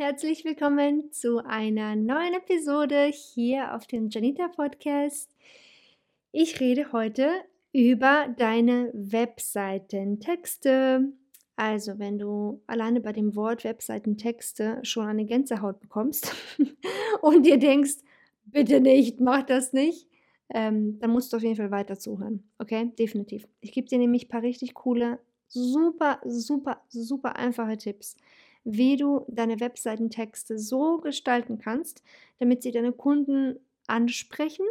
Herzlich willkommen zu einer neuen Episode hier auf dem Janita Podcast. Ich rede heute über deine Webseitentexte. Also, wenn du alleine bei dem Wort Webseitentexte schon eine Gänsehaut bekommst und dir denkst, bitte nicht, mach das nicht, ähm, dann musst du auf jeden Fall weiter zuhören. Okay, definitiv. Ich gebe dir nämlich ein paar richtig coole, super, super, super einfache Tipps wie du deine Webseitentexte so gestalten kannst, damit sie deine Kunden ansprechen,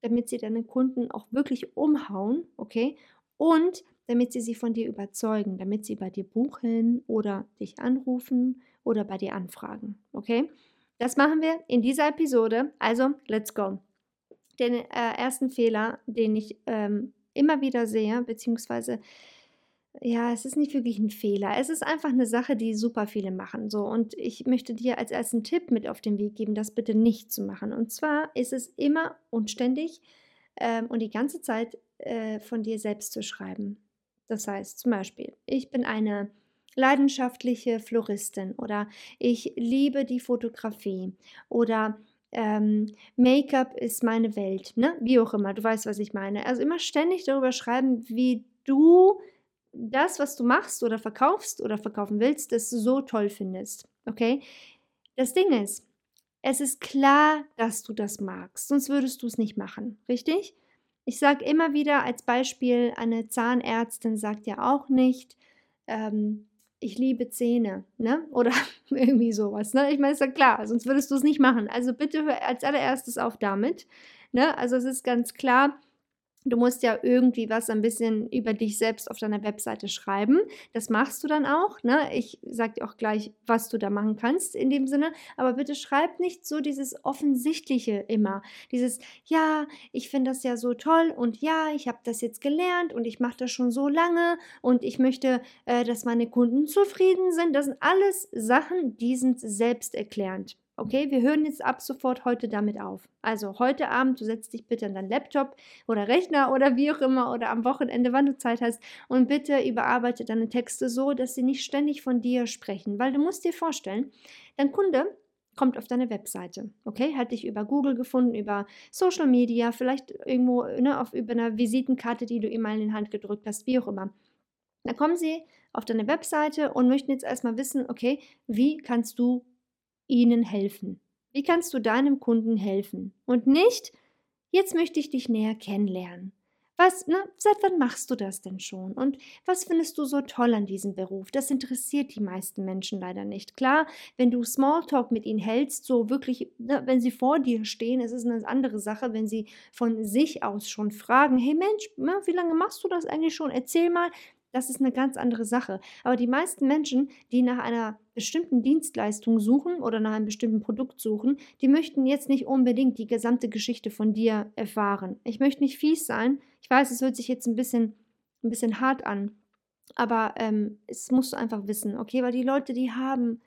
damit sie deine Kunden auch wirklich umhauen, okay? Und damit sie sich von dir überzeugen, damit sie bei dir buchen oder dich anrufen oder bei dir anfragen, okay? Das machen wir in dieser Episode. Also, let's go. Den äh, ersten Fehler, den ich ähm, immer wieder sehe, beziehungsweise ja, es ist nicht wirklich ein Fehler. Es ist einfach eine Sache, die super viele machen, so. Und ich möchte dir als ersten Tipp mit auf den Weg geben, das bitte nicht zu machen. Und zwar ist es immer und ständig ähm, und die ganze Zeit äh, von dir selbst zu schreiben. Das heißt zum Beispiel, ich bin eine leidenschaftliche Floristin oder ich liebe die Fotografie oder ähm, Make-up ist meine Welt, ne? Wie auch immer, du weißt, was ich meine. Also immer ständig darüber schreiben, wie du das, was du machst oder verkaufst oder verkaufen willst, das so toll findest. Okay? Das Ding ist, es ist klar, dass du das magst, sonst würdest du es nicht machen, richtig? Ich sage immer wieder als Beispiel, eine Zahnärztin sagt ja auch nicht, ähm, ich liebe Zähne, ne? Oder irgendwie sowas, ne? Ich meine, ist ja klar, sonst würdest du es nicht machen. Also bitte hör als allererstes auf damit, ne? Also es ist ganz klar, Du musst ja irgendwie was ein bisschen über dich selbst auf deiner Webseite schreiben. Das machst du dann auch. Ne? Ich sage dir auch gleich, was du da machen kannst in dem Sinne. Aber bitte schreib nicht so dieses Offensichtliche immer. Dieses, ja, ich finde das ja so toll und ja, ich habe das jetzt gelernt und ich mache das schon so lange und ich möchte, äh, dass meine Kunden zufrieden sind. Das sind alles Sachen, die sind selbsterklärend. Okay, wir hören jetzt ab sofort heute damit auf. Also heute Abend, du setzt dich bitte an deinen Laptop oder Rechner oder wie auch immer oder am Wochenende, wann du Zeit hast und bitte überarbeite deine Texte so, dass sie nicht ständig von dir sprechen, weil du musst dir vorstellen, dein Kunde kommt auf deine Webseite, okay, hat dich über Google gefunden, über Social Media, vielleicht irgendwo ne, auf über einer Visitenkarte, die du ihm mal in die Hand gedrückt hast, wie auch immer. Dann kommen sie auf deine Webseite und möchten jetzt erstmal wissen, okay, wie kannst du ihnen helfen? Wie kannst du deinem Kunden helfen? Und nicht, jetzt möchte ich dich näher kennenlernen. Was, na, seit wann machst du das denn schon? Und was findest du so toll an diesem Beruf? Das interessiert die meisten Menschen leider nicht. Klar, wenn du Smalltalk mit ihnen hältst, so wirklich, na, wenn sie vor dir stehen, es ist eine andere Sache, wenn sie von sich aus schon fragen, hey Mensch, na, wie lange machst du das eigentlich schon? Erzähl mal, das ist eine ganz andere Sache. Aber die meisten Menschen, die nach einer bestimmten Dienstleistung suchen oder nach einem bestimmten Produkt suchen, die möchten jetzt nicht unbedingt die gesamte Geschichte von dir erfahren. Ich möchte nicht fies sein. Ich weiß, es hört sich jetzt ein bisschen, ein bisschen hart an. Aber ähm, es musst du einfach wissen, okay? Weil die Leute, die haben,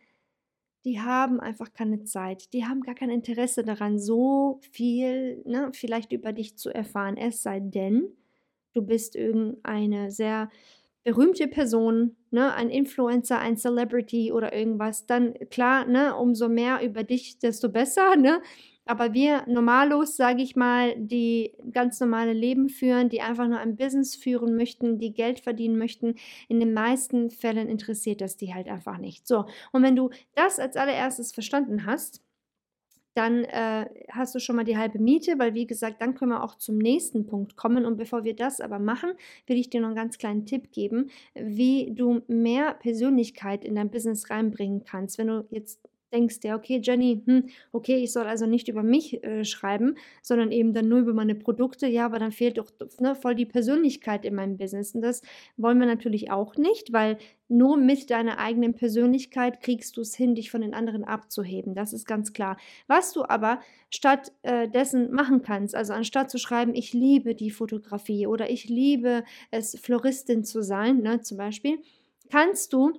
die haben einfach keine Zeit. Die haben gar kein Interesse daran, so viel, ne, vielleicht über dich zu erfahren. Es sei denn, du bist irgendeine sehr berühmte Person, ne, ein Influencer, ein Celebrity oder irgendwas, dann klar, ne, umso mehr über dich, desto besser, ne? Aber wir normalos, sage ich mal, die ganz normale Leben führen, die einfach nur ein Business führen möchten, die Geld verdienen möchten, in den meisten Fällen interessiert das die halt einfach nicht. So, und wenn du das als allererstes verstanden hast, dann äh, hast du schon mal die halbe Miete, weil wie gesagt, dann können wir auch zum nächsten Punkt kommen. Und bevor wir das aber machen, will ich dir noch einen ganz kleinen Tipp geben, wie du mehr Persönlichkeit in dein Business reinbringen kannst. Wenn du jetzt denkst dir, okay, Jenny, hm, okay, ich soll also nicht über mich äh, schreiben, sondern eben dann nur über meine Produkte, ja, aber dann fehlt doch ne, voll die Persönlichkeit in meinem Business. Und das wollen wir natürlich auch nicht, weil nur mit deiner eigenen Persönlichkeit kriegst du es hin, dich von den anderen abzuheben. Das ist ganz klar. Was du aber stattdessen äh, machen kannst, also anstatt zu schreiben, ich liebe die Fotografie oder ich liebe es, Floristin zu sein, ne, zum Beispiel, kannst du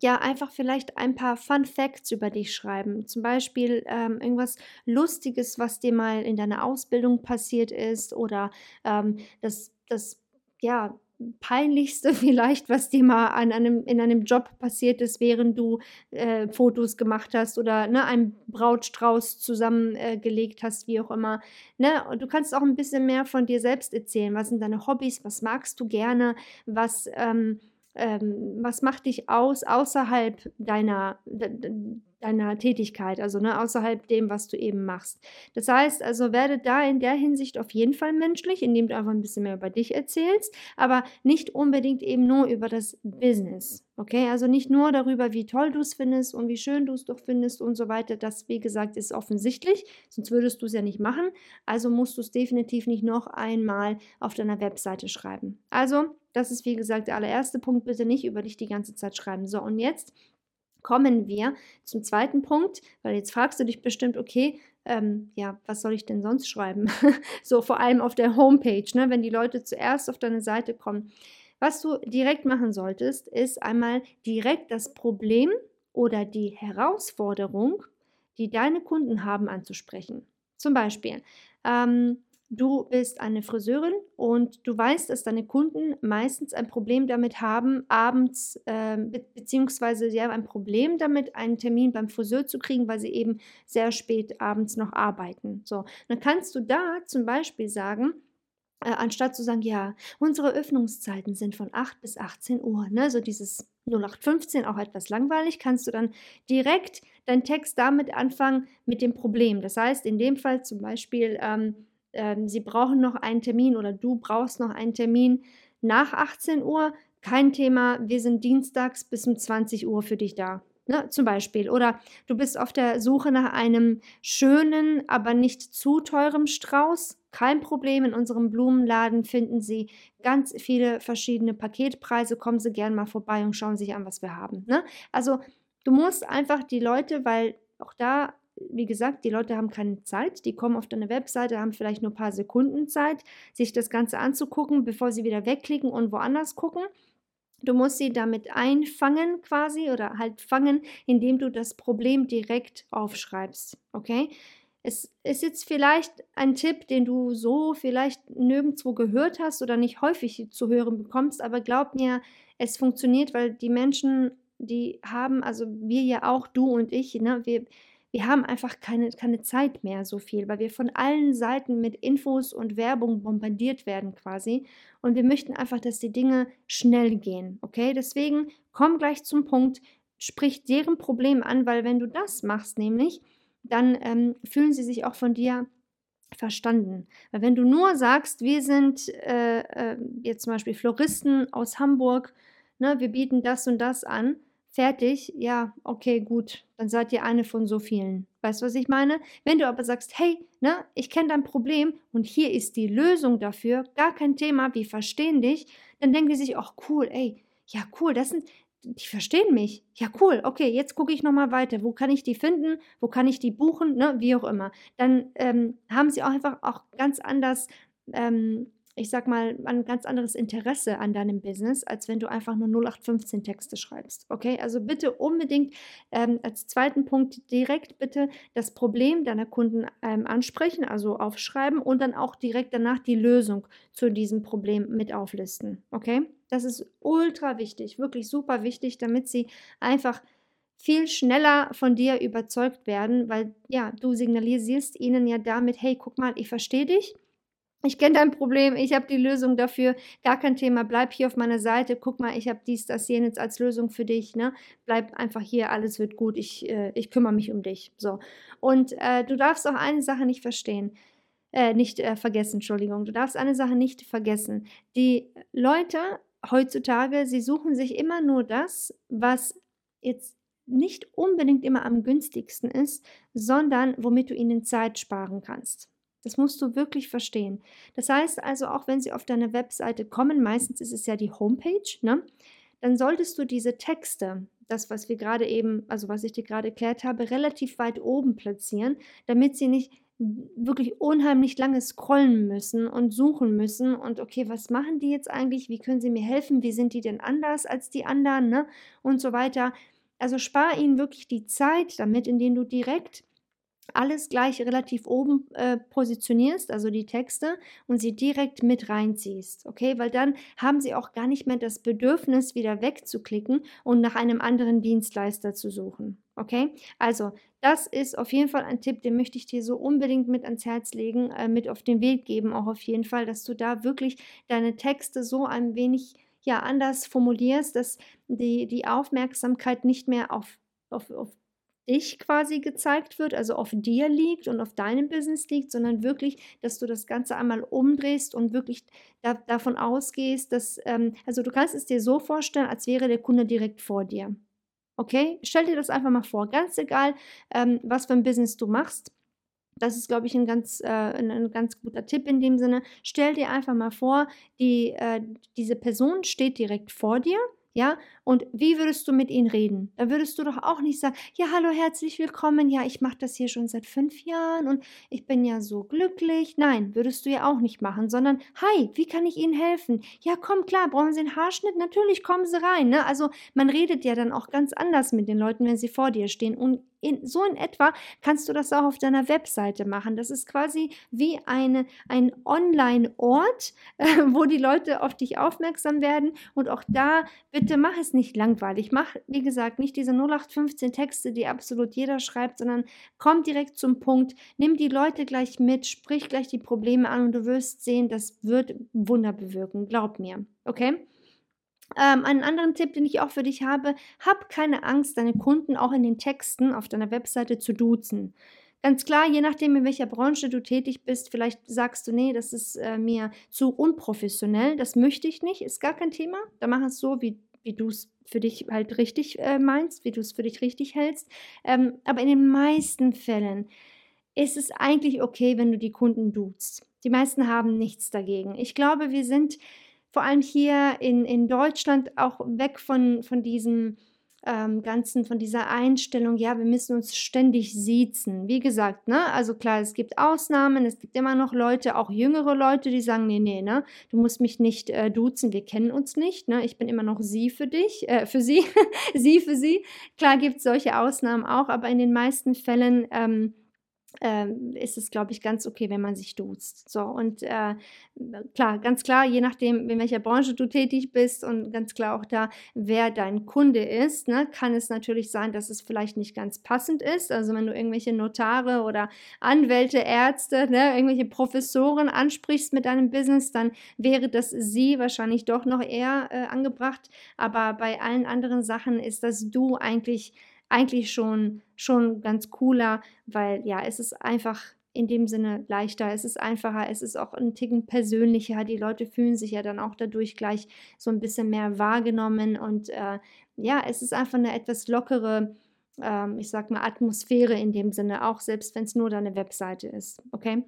ja, einfach vielleicht ein paar Fun Facts über dich schreiben. Zum Beispiel ähm, irgendwas Lustiges, was dir mal in deiner Ausbildung passiert ist oder ähm, das, das, ja, peinlichste vielleicht, was dir mal an einem, in einem Job passiert ist, während du äh, Fotos gemacht hast oder ne, einen Brautstrauß zusammengelegt äh, hast, wie auch immer. Ne? Und du kannst auch ein bisschen mehr von dir selbst erzählen. Was sind deine Hobbys? Was magst du gerne? Was ähm, ähm, was macht dich aus außerhalb deiner, deiner Tätigkeit, also ne, außerhalb dem, was du eben machst. Das heißt, also werde da in der Hinsicht auf jeden Fall menschlich, indem du einfach ein bisschen mehr über dich erzählst, aber nicht unbedingt eben nur über das Business. Okay, also nicht nur darüber, wie toll du es findest und wie schön du es doch findest und so weiter. Das, wie gesagt, ist offensichtlich, sonst würdest du es ja nicht machen. Also musst du es definitiv nicht noch einmal auf deiner Webseite schreiben. Also, das ist wie gesagt der allererste Punkt. Bitte nicht über dich die ganze Zeit schreiben. So, und jetzt kommen wir zum zweiten Punkt, weil jetzt fragst du dich bestimmt, okay, ähm, ja, was soll ich denn sonst schreiben? so vor allem auf der Homepage, ne, wenn die Leute zuerst auf deine Seite kommen. Was du direkt machen solltest, ist einmal direkt das Problem oder die Herausforderung, die deine Kunden haben, anzusprechen. Zum Beispiel, ähm, du bist eine Friseurin und du weißt, dass deine Kunden meistens ein Problem damit haben, abends äh, be beziehungsweise ja ein Problem damit, einen Termin beim Friseur zu kriegen, weil sie eben sehr spät abends noch arbeiten. So, dann kannst du da zum Beispiel sagen, äh, anstatt zu sagen, ja, unsere Öffnungszeiten sind von 8 bis 18 Uhr, ne, so dieses 0815 auch etwas langweilig, kannst du dann direkt deinen Text damit anfangen mit dem Problem. Das heißt, in dem Fall zum Beispiel, ähm, ähm, sie brauchen noch einen Termin oder du brauchst noch einen Termin nach 18 Uhr, kein Thema, wir sind dienstags bis um 20 Uhr für dich da. Ne, zum Beispiel. Oder du bist auf der Suche nach einem schönen, aber nicht zu teurem Strauß. Kein Problem, in unserem Blumenladen finden Sie ganz viele verschiedene Paketpreise. Kommen Sie gerne mal vorbei und schauen sich an, was wir haben. Ne? Also du musst einfach die Leute, weil auch da wie gesagt, die Leute haben keine Zeit, die kommen auf deine Webseite, haben vielleicht nur ein paar Sekunden Zeit, sich das Ganze anzugucken, bevor sie wieder wegklicken und woanders gucken. Du musst sie damit einfangen quasi oder halt fangen, indem du das Problem direkt aufschreibst. Okay? Es ist jetzt vielleicht ein Tipp, den du so vielleicht nirgendwo gehört hast oder nicht häufig zu hören bekommst, aber glaub mir, es funktioniert, weil die Menschen, die haben, also wir ja auch, du und ich, ne, wir, wir haben einfach keine, keine Zeit mehr so viel, weil wir von allen Seiten mit Infos und Werbung bombardiert werden quasi. Und wir möchten einfach, dass die Dinge schnell gehen. Okay, deswegen komm gleich zum Punkt, sprich deren Problem an, weil wenn du das machst, nämlich, dann ähm, fühlen sie sich auch von dir verstanden. Weil wenn du nur sagst, wir sind äh, äh, jetzt zum Beispiel Floristen aus Hamburg, ne, wir bieten das und das an, fertig, ja, okay, gut, dann seid ihr eine von so vielen. Weißt du, was ich meine? Wenn du aber sagst, hey, ne, ich kenne dein Problem und hier ist die Lösung dafür, gar kein Thema, wir verstehen dich, dann denken die sich, ach cool, ey, ja cool, das sind, die verstehen mich. Ja cool, okay, jetzt gucke ich nochmal weiter. Wo kann ich die finden? Wo kann ich die buchen? Ne, wie auch immer. Dann ähm, haben sie auch einfach auch ganz anders ähm, ich sag mal, ein ganz anderes Interesse an deinem Business, als wenn du einfach nur 0815 Texte schreibst. Okay, also bitte unbedingt ähm, als zweiten Punkt direkt bitte das Problem deiner Kunden ähm, ansprechen, also aufschreiben und dann auch direkt danach die Lösung zu diesem Problem mit auflisten. Okay, das ist ultra wichtig, wirklich super wichtig, damit sie einfach viel schneller von dir überzeugt werden, weil ja, du signalisierst ihnen ja damit, hey, guck mal, ich verstehe dich. Ich kenne dein Problem, ich habe die Lösung dafür, gar kein Thema, bleib hier auf meiner Seite, guck mal, ich habe dies, das, jenes als Lösung für dich, ne? Bleib einfach hier, alles wird gut, ich, äh, ich kümmere mich um dich. So. Und äh, du darfst auch eine Sache nicht verstehen, äh, nicht äh, vergessen, Entschuldigung, du darfst eine Sache nicht vergessen. Die Leute heutzutage, sie suchen sich immer nur das, was jetzt nicht unbedingt immer am günstigsten ist, sondern womit du ihnen Zeit sparen kannst. Das musst du wirklich verstehen. Das heißt also, auch wenn sie auf deine Webseite kommen, meistens ist es ja die Homepage, ne? dann solltest du diese Texte, das, was wir gerade eben, also was ich dir gerade erklärt habe, relativ weit oben platzieren, damit sie nicht wirklich unheimlich lange scrollen müssen und suchen müssen und okay, was machen die jetzt eigentlich? Wie können sie mir helfen? Wie sind die denn anders als die anderen? Ne? Und so weiter. Also spar ihnen wirklich die Zeit damit, indem du direkt alles gleich relativ oben äh, positionierst, also die Texte, und sie direkt mit reinziehst, okay? Weil dann haben sie auch gar nicht mehr das Bedürfnis, wieder wegzuklicken und nach einem anderen Dienstleister zu suchen, okay? Also, das ist auf jeden Fall ein Tipp, den möchte ich dir so unbedingt mit ans Herz legen, äh, mit auf den Weg geben, auch auf jeden Fall, dass du da wirklich deine Texte so ein wenig ja anders formulierst, dass die, die Aufmerksamkeit nicht mehr auf, auf, auf dich quasi gezeigt wird, also auf dir liegt und auf deinem Business liegt, sondern wirklich, dass du das Ganze einmal umdrehst und wirklich da, davon ausgehst, dass, ähm, also du kannst es dir so vorstellen, als wäre der Kunde direkt vor dir. Okay? Stell dir das einfach mal vor, ganz egal, ähm, was für ein Business du machst. Das ist, glaube ich, ein ganz, äh, ein, ganz guter Tipp in dem Sinne. Stell dir einfach mal vor, die, äh, diese Person steht direkt vor dir ja, und wie würdest du mit ihnen reden? Da würdest du doch auch nicht sagen, ja, hallo, herzlich willkommen, ja, ich mache das hier schon seit fünf Jahren und ich bin ja so glücklich. Nein, würdest du ja auch nicht machen, sondern, hi, wie kann ich Ihnen helfen? Ja, komm, klar, brauchen Sie einen Haarschnitt? Natürlich, kommen Sie rein. Ne? Also man redet ja dann auch ganz anders mit den Leuten, wenn sie vor dir stehen. Und in, so in etwa kannst du das auch auf deiner Webseite machen. Das ist quasi wie eine, ein Online-Ort, äh, wo die Leute auf dich aufmerksam werden. Und auch da, bitte mach es nicht langweilig. Mach, wie gesagt, nicht diese 0815 Texte, die absolut jeder schreibt, sondern komm direkt zum Punkt. Nimm die Leute gleich mit, sprich gleich die Probleme an und du wirst sehen, das wird Wunder bewirken. Glaub mir. Okay? Ähm, einen anderen Tipp, den ich auch für dich habe, hab keine Angst, deine Kunden auch in den Texten auf deiner Webseite zu duzen. Ganz klar, je nachdem, in welcher Branche du tätig bist, vielleicht sagst du, nee, das ist äh, mir zu unprofessionell, das möchte ich nicht, ist gar kein Thema. Dann mach es so, wie, wie du es für dich halt richtig äh, meinst, wie du es für dich richtig hältst. Ähm, aber in den meisten Fällen ist es eigentlich okay, wenn du die Kunden duzt. Die meisten haben nichts dagegen. Ich glaube, wir sind vor allem hier in, in Deutschland auch weg von, von diesem ähm, ganzen, von dieser Einstellung, ja, wir müssen uns ständig siezen. Wie gesagt, ne, also klar, es gibt Ausnahmen, es gibt immer noch Leute, auch jüngere Leute, die sagen, nee, nee, ne, du musst mich nicht äh, duzen, wir kennen uns nicht, ne, ich bin immer noch sie für dich, äh, für sie, sie für sie. Klar gibt es solche Ausnahmen auch, aber in den meisten Fällen ähm, ähm, ist es, glaube ich, ganz okay, wenn man sich duzt. So, und äh, klar, ganz klar, je nachdem, in welcher Branche du tätig bist und ganz klar auch da, wer dein Kunde ist, ne, kann es natürlich sein, dass es vielleicht nicht ganz passend ist. Also wenn du irgendwelche Notare oder Anwälte, Ärzte, ne, irgendwelche Professoren ansprichst mit deinem Business, dann wäre das sie wahrscheinlich doch noch eher äh, angebracht. Aber bei allen anderen Sachen ist das du eigentlich eigentlich schon, schon ganz cooler, weil ja, es ist einfach in dem Sinne leichter, es ist einfacher, es ist auch ein Ticken persönlicher. Die Leute fühlen sich ja dann auch dadurch gleich so ein bisschen mehr wahrgenommen und äh, ja, es ist einfach eine etwas lockere, ähm, ich sag mal, Atmosphäre in dem Sinne, auch selbst wenn es nur deine Webseite ist. Okay?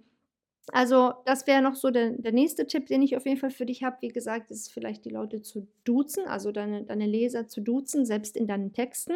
Also, das wäre noch so der, der nächste Tipp, den ich auf jeden Fall für dich habe. Wie gesagt, ist vielleicht die Leute zu duzen, also deine, deine Leser zu duzen, selbst in deinen Texten.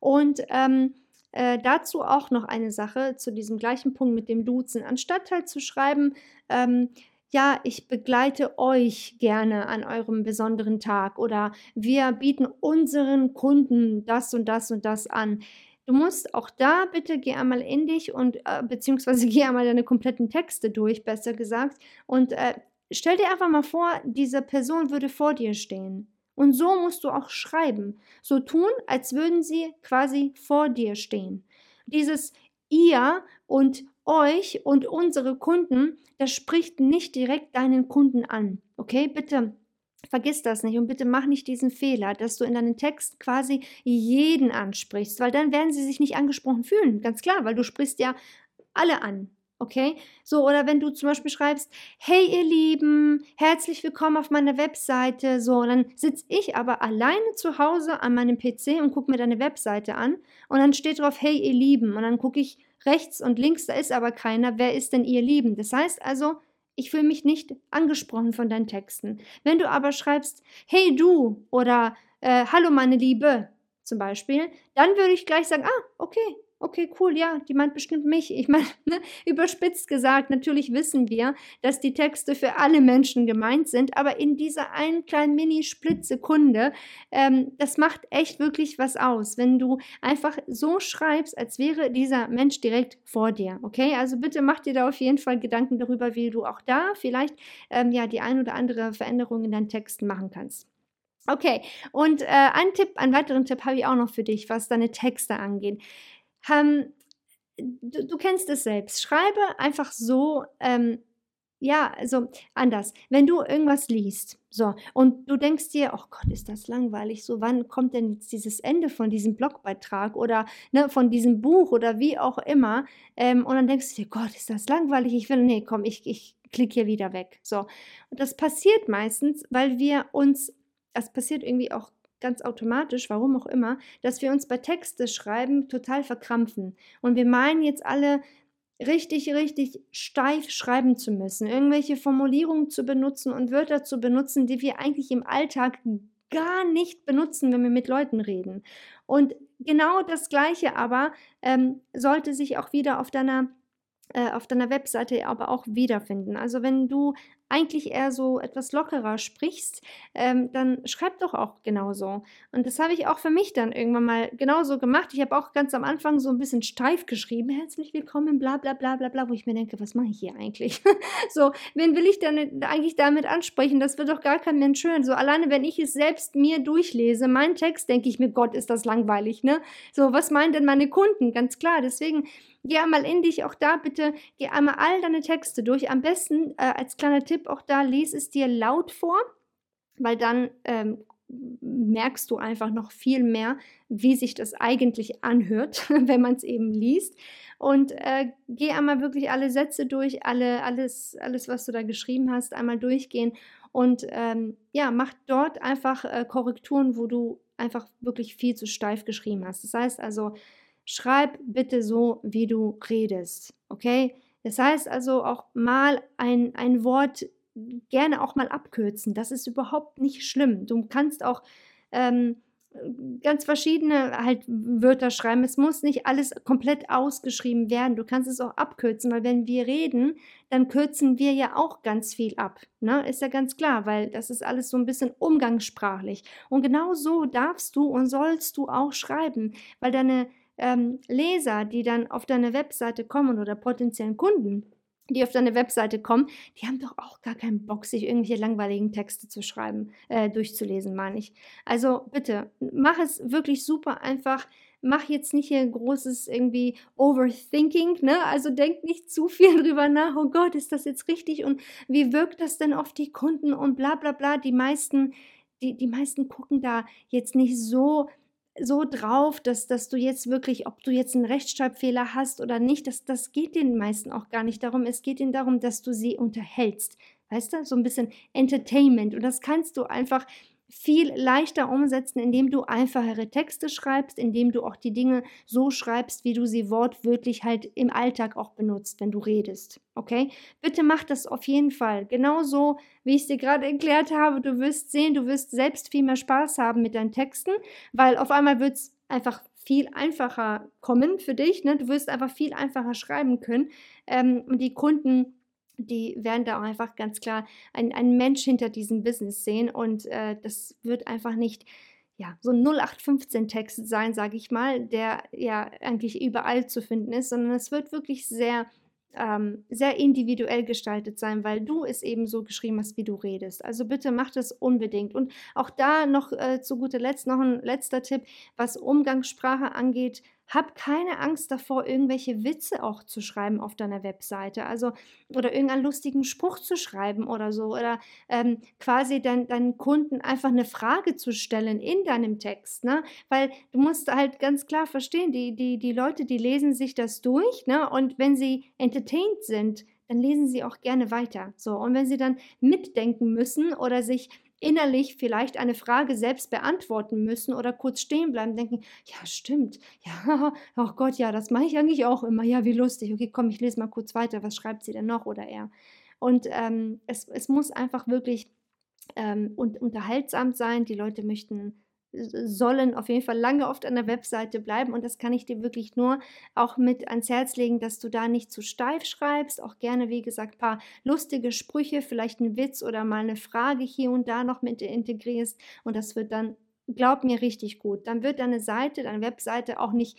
Und ähm, äh, dazu auch noch eine Sache zu diesem gleichen Punkt mit dem Duzen. Anstatt halt zu schreiben, ähm, ja, ich begleite euch gerne an eurem besonderen Tag oder wir bieten unseren Kunden das und das und das an. Du musst auch da bitte geh einmal in dich und äh, beziehungsweise geh einmal deine kompletten Texte durch, besser gesagt, und äh, stell dir einfach mal vor, diese Person würde vor dir stehen. Und so musst du auch schreiben. So tun, als würden sie quasi vor dir stehen. Dieses ihr und euch und unsere Kunden, das spricht nicht direkt deinen Kunden an. Okay, bitte Vergiss das nicht und bitte mach nicht diesen Fehler, dass du in deinem Text quasi jeden ansprichst, weil dann werden sie sich nicht angesprochen fühlen, ganz klar, weil du sprichst ja alle an. Okay? So, oder wenn du zum Beispiel schreibst, hey ihr Lieben, herzlich willkommen auf meiner Webseite. So, und dann sitze ich aber alleine zu Hause an meinem PC und gucke mir deine Webseite an. Und dann steht drauf, hey ihr Lieben. Und dann gucke ich rechts und links, da ist aber keiner. Wer ist denn ihr Lieben? Das heißt also, ich fühle mich nicht angesprochen von deinen Texten. Wenn du aber schreibst, hey du oder äh, hallo meine Liebe zum Beispiel, dann würde ich gleich sagen, ah, okay, okay, cool, ja, die meint bestimmt mich. Ich meine, ne, überspitzt gesagt, natürlich wissen wir, dass die Texte für alle Menschen gemeint sind, aber in dieser einen kleinen Mini-Splitsekunde, ähm, das macht echt wirklich was aus, wenn du einfach so schreibst, als wäre dieser Mensch direkt vor dir, okay? Also bitte mach dir da auf jeden Fall Gedanken darüber, wie du auch da vielleicht ähm, ja die ein oder andere Veränderung in deinen Texten machen kannst. Okay, und äh, ein Tipp, einen weiteren Tipp habe ich auch noch für dich, was deine Texte angeht. Ähm, du, du, kennst es selbst. Schreibe einfach so, ähm, ja, also anders. Wenn du irgendwas liest, so, und du denkst dir, oh Gott, ist das langweilig, so, wann kommt denn jetzt dieses Ende von diesem Blogbeitrag oder ne, von diesem Buch oder wie auch immer, ähm, und dann denkst du dir, Gott, ist das langweilig, ich will, nee, komm, ich, ich klicke hier wieder weg, so. Und das passiert meistens, weil wir uns, das passiert irgendwie auch ganz automatisch, warum auch immer, dass wir uns bei Texte schreiben total verkrampfen. Und wir meinen jetzt alle richtig, richtig steif schreiben zu müssen, irgendwelche Formulierungen zu benutzen und Wörter zu benutzen, die wir eigentlich im Alltag gar nicht benutzen, wenn wir mit Leuten reden. Und genau das Gleiche aber ähm, sollte sich auch wieder auf deiner äh, auf deiner Webseite aber auch wiederfinden. Also wenn du eigentlich eher so etwas lockerer sprichst, ähm, dann schreib doch auch genauso. Und das habe ich auch für mich dann irgendwann mal genauso gemacht. Ich habe auch ganz am Anfang so ein bisschen steif geschrieben, herzlich willkommen, bla bla bla bla bla, wo ich mir denke, was mache ich hier eigentlich? so, wen will ich denn eigentlich damit ansprechen? Das wird doch gar kein Mensch hören. So, alleine wenn ich es selbst mir durchlese, mein Text, denke ich mir, Gott, ist das langweilig, ne? So, was meinen denn meine Kunden? Ganz klar, deswegen geh einmal in dich, auch da bitte, geh einmal all deine Texte durch. Am besten äh, als kleiner Tipp auch da, lese es dir laut vor, weil dann ähm, merkst du einfach noch viel mehr, wie sich das eigentlich anhört, wenn man es eben liest. Und äh, geh einmal wirklich alle Sätze durch, alle, alles, alles, was du da geschrieben hast, einmal durchgehen und ähm, ja, mach dort einfach äh, Korrekturen, wo du einfach wirklich viel zu steif geschrieben hast. Das heißt also, schreib bitte so, wie du redest. Okay? Das heißt also auch mal ein, ein Wort gerne auch mal abkürzen. Das ist überhaupt nicht schlimm. Du kannst auch ähm, ganz verschiedene halt Wörter schreiben. Es muss nicht alles komplett ausgeschrieben werden. Du kannst es auch abkürzen, weil wenn wir reden, dann kürzen wir ja auch ganz viel ab. Ne? Ist ja ganz klar, weil das ist alles so ein bisschen umgangssprachlich. Und genau so darfst du und sollst du auch schreiben, weil deine ähm, Leser, die dann auf deine Webseite kommen oder potenziellen Kunden, die auf deine Webseite kommen, die haben doch auch gar keinen Bock, sich irgendwelche langweiligen Texte zu schreiben, äh, durchzulesen, meine ich. Also bitte, mach es wirklich super einfach. Mach jetzt nicht hier großes irgendwie Overthinking, ne? Also denk nicht zu viel drüber nach, oh Gott, ist das jetzt richtig und wie wirkt das denn auf die Kunden und bla bla bla. Die meisten, die, die meisten gucken da jetzt nicht so so drauf, dass, dass du jetzt wirklich, ob du jetzt einen Rechtschreibfehler hast oder nicht, das, das geht den meisten auch gar nicht darum. Es geht ihnen darum, dass du sie unterhältst. Weißt du, so ein bisschen Entertainment. Und das kannst du einfach viel leichter umsetzen, indem du einfachere Texte schreibst, indem du auch die Dinge so schreibst, wie du sie wortwörtlich halt im Alltag auch benutzt, wenn du redest. Okay? Bitte mach das auf jeden Fall. Genauso, wie ich es dir gerade erklärt habe. Du wirst sehen, du wirst selbst viel mehr Spaß haben mit deinen Texten, weil auf einmal wird es einfach viel einfacher kommen für dich. Ne? Du wirst einfach viel einfacher schreiben können. Ähm, und die Kunden die werden da auch einfach ganz klar einen Mensch hinter diesem Business sehen und äh, das wird einfach nicht ja, so ein 0815-Text sein, sage ich mal, der ja eigentlich überall zu finden ist, sondern es wird wirklich sehr ähm, sehr individuell gestaltet sein, weil du es eben so geschrieben hast, wie du redest. Also bitte mach das unbedingt. Und auch da noch äh, zu guter Letzt noch ein letzter Tipp, was Umgangssprache angeht. Hab keine Angst davor, irgendwelche Witze auch zu schreiben auf deiner Webseite. Also, oder irgendeinen lustigen Spruch zu schreiben oder so. Oder ähm, quasi dein, deinen Kunden einfach eine Frage zu stellen in deinem Text. Ne? Weil du musst halt ganz klar verstehen, die, die, die Leute, die lesen sich das durch. Ne? Und wenn sie entertained sind, dann lesen sie auch gerne weiter. So, und wenn sie dann mitdenken müssen oder sich innerlich vielleicht eine Frage selbst beantworten müssen oder kurz stehen bleiben, denken, ja, stimmt, ja, oh Gott, ja, das mache ich eigentlich auch immer, ja, wie lustig, okay, komm, ich lese mal kurz weiter, was schreibt sie denn noch oder er. Und ähm, es, es muss einfach wirklich ähm, und unterhaltsam sein, die Leute möchten sollen auf jeden Fall lange auf deiner Webseite bleiben. Und das kann ich dir wirklich nur auch mit ans Herz legen, dass du da nicht zu steif schreibst, auch gerne wie gesagt paar lustige Sprüche, vielleicht einen Witz oder mal eine Frage hier und da noch mit integrierst. Und das wird dann glaub mir richtig gut. Dann wird deine Seite, deine Webseite auch nicht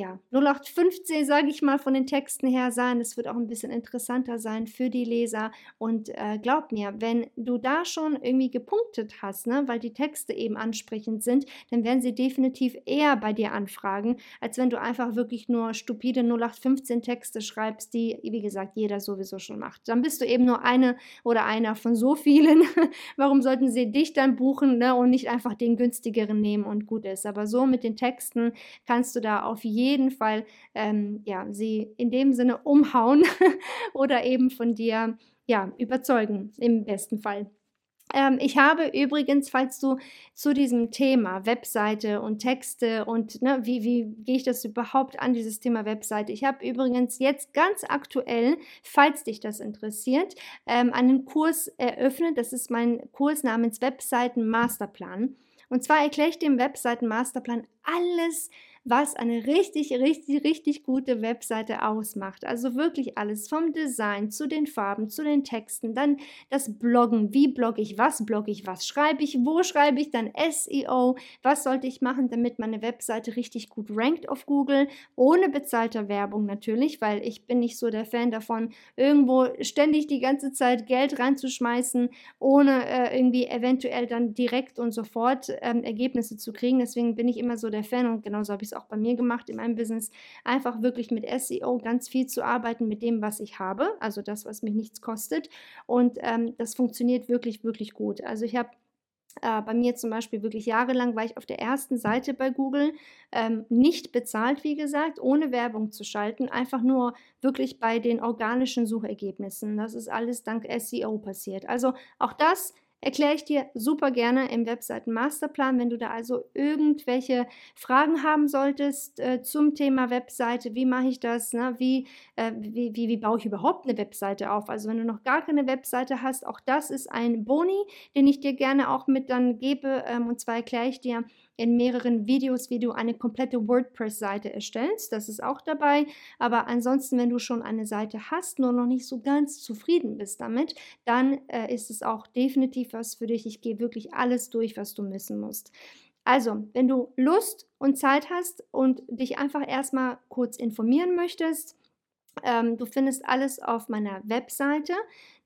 ja, 0815, sage ich mal, von den Texten her sein. Es wird auch ein bisschen interessanter sein für die Leser. Und äh, glaub mir, wenn du da schon irgendwie gepunktet hast, ne, weil die Texte eben ansprechend sind, dann werden sie definitiv eher bei dir anfragen, als wenn du einfach wirklich nur stupide 0815 Texte schreibst, die, wie gesagt, jeder sowieso schon macht. Dann bist du eben nur eine oder einer von so vielen. Warum sollten sie dich dann buchen ne, und nicht einfach den günstigeren nehmen und gut ist? Aber so mit den Texten kannst du da auf jeden jeden Fall ähm, ja, sie in dem Sinne umhauen oder eben von dir ja, überzeugen, im besten Fall. Ähm, ich habe übrigens, falls du zu diesem Thema Webseite und Texte und ne, wie, wie gehe ich das überhaupt an, dieses Thema Webseite, ich habe übrigens jetzt ganz aktuell, falls dich das interessiert, ähm, einen Kurs eröffnet. Das ist mein Kurs namens Webseiten Masterplan. Und zwar erkläre ich dem Webseiten Masterplan alles, was eine richtig, richtig, richtig gute Webseite ausmacht. Also wirklich alles vom Design zu den Farben, zu den Texten, dann das Bloggen, wie blogge ich, was? Blogge ich, was schreibe ich, wo schreibe ich, dann SEO, was sollte ich machen, damit meine Webseite richtig gut rankt auf Google, ohne bezahlter Werbung natürlich, weil ich bin nicht so der Fan davon, irgendwo ständig die ganze Zeit Geld reinzuschmeißen, ohne äh, irgendwie eventuell dann direkt und sofort ähm, Ergebnisse zu kriegen. Deswegen bin ich immer so der Fan und genauso habe ich es auch bei mir gemacht in meinem Business, einfach wirklich mit SEO ganz viel zu arbeiten mit dem, was ich habe, also das, was mich nichts kostet. Und ähm, das funktioniert wirklich, wirklich gut. Also ich habe äh, bei mir zum Beispiel wirklich jahrelang war ich auf der ersten Seite bei Google, ähm, nicht bezahlt, wie gesagt, ohne Werbung zu schalten, einfach nur wirklich bei den organischen Suchergebnissen. Das ist alles dank SEO passiert. Also auch das erkläre ich dir super gerne im Webseiten Masterplan. Wenn du da also irgendwelche Fragen haben solltest äh, zum Thema Webseite, wie mache ich das, ne? wie, äh, wie, wie, wie baue ich überhaupt eine Webseite auf? Also wenn du noch gar keine Webseite hast, auch das ist ein Boni, den ich dir gerne auch mit dann gebe. Ähm, und zwar erkläre ich dir, in mehreren Videos, wie du eine komplette WordPress-Seite erstellst. Das ist auch dabei. Aber ansonsten, wenn du schon eine Seite hast, nur noch nicht so ganz zufrieden bist damit, dann äh, ist es auch definitiv was für dich. Ich gehe wirklich alles durch, was du wissen musst. Also, wenn du Lust und Zeit hast und dich einfach erstmal kurz informieren möchtest, ähm, du findest alles auf meiner Webseite.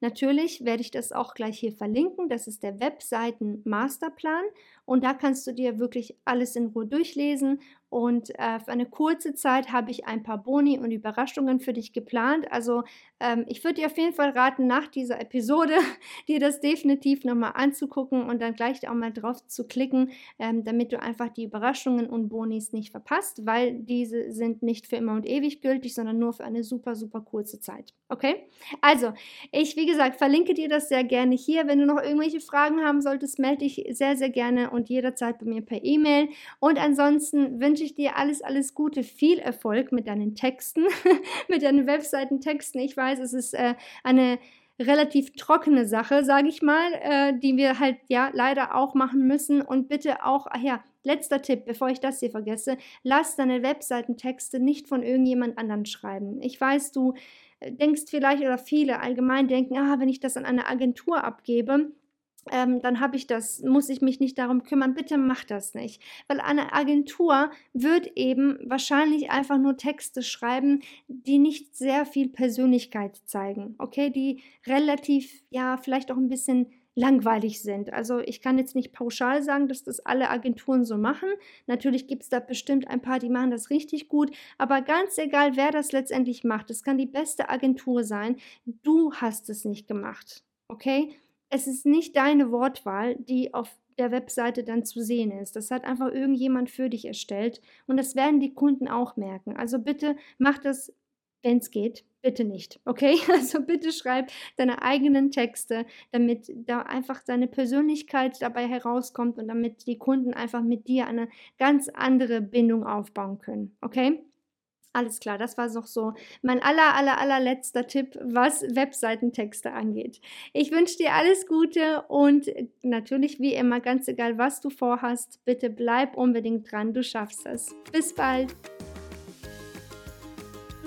Natürlich werde ich das auch gleich hier verlinken. Das ist der Webseiten Masterplan und da kannst du dir wirklich alles in Ruhe durchlesen und äh, für eine kurze Zeit habe ich ein paar Boni und Überraschungen für dich geplant. Also ähm, ich würde dir auf jeden Fall raten, nach dieser Episode dir das definitiv nochmal anzugucken und dann gleich auch mal drauf zu klicken, ähm, damit du einfach die Überraschungen und Bonis nicht verpasst, weil diese sind nicht für immer und ewig gültig, sondern nur für eine super, super kurze Zeit. Okay? Also, ich, wie gesagt, verlinke dir das sehr gerne hier. Wenn du noch irgendwelche Fragen haben solltest, melde dich sehr, sehr gerne und jederzeit bei mir per E-Mail. Und ansonsten wünsche ich dir alles, alles Gute, viel Erfolg mit deinen Texten, mit deinen Webseitentexten. Ich weiß, es ist äh, eine relativ trockene Sache, sage ich mal, äh, die wir halt ja leider auch machen müssen. Und bitte auch, ach ja, letzter Tipp, bevor ich das hier vergesse, lass deine Webseitentexte nicht von irgendjemand anderen schreiben. Ich weiß, du denkst vielleicht oder viele allgemein denken, ah, wenn ich das an eine Agentur abgebe, ähm, dann habe ich das, muss ich mich nicht darum kümmern. Bitte mach das nicht. Weil eine Agentur wird eben wahrscheinlich einfach nur Texte schreiben, die nicht sehr viel Persönlichkeit zeigen. Okay, die relativ, ja, vielleicht auch ein bisschen langweilig sind. Also ich kann jetzt nicht pauschal sagen, dass das alle Agenturen so machen. Natürlich gibt es da bestimmt ein paar, die machen das richtig gut. Aber ganz egal, wer das letztendlich macht, es kann die beste Agentur sein. Du hast es nicht gemacht. Okay? es ist nicht deine Wortwahl, die auf der Webseite dann zu sehen ist. Das hat einfach irgendjemand für dich erstellt und das werden die Kunden auch merken. Also bitte mach das, wenn es geht, bitte nicht. Okay? Also bitte schreib deine eigenen Texte, damit da einfach deine Persönlichkeit dabei herauskommt und damit die Kunden einfach mit dir eine ganz andere Bindung aufbauen können. Okay? Alles klar, das war noch so mein aller, aller, allerletzter Tipp, was Webseitentexte angeht. Ich wünsche dir alles Gute und natürlich wie immer, ganz egal, was du vorhast, bitte bleib unbedingt dran, du schaffst es. Bis bald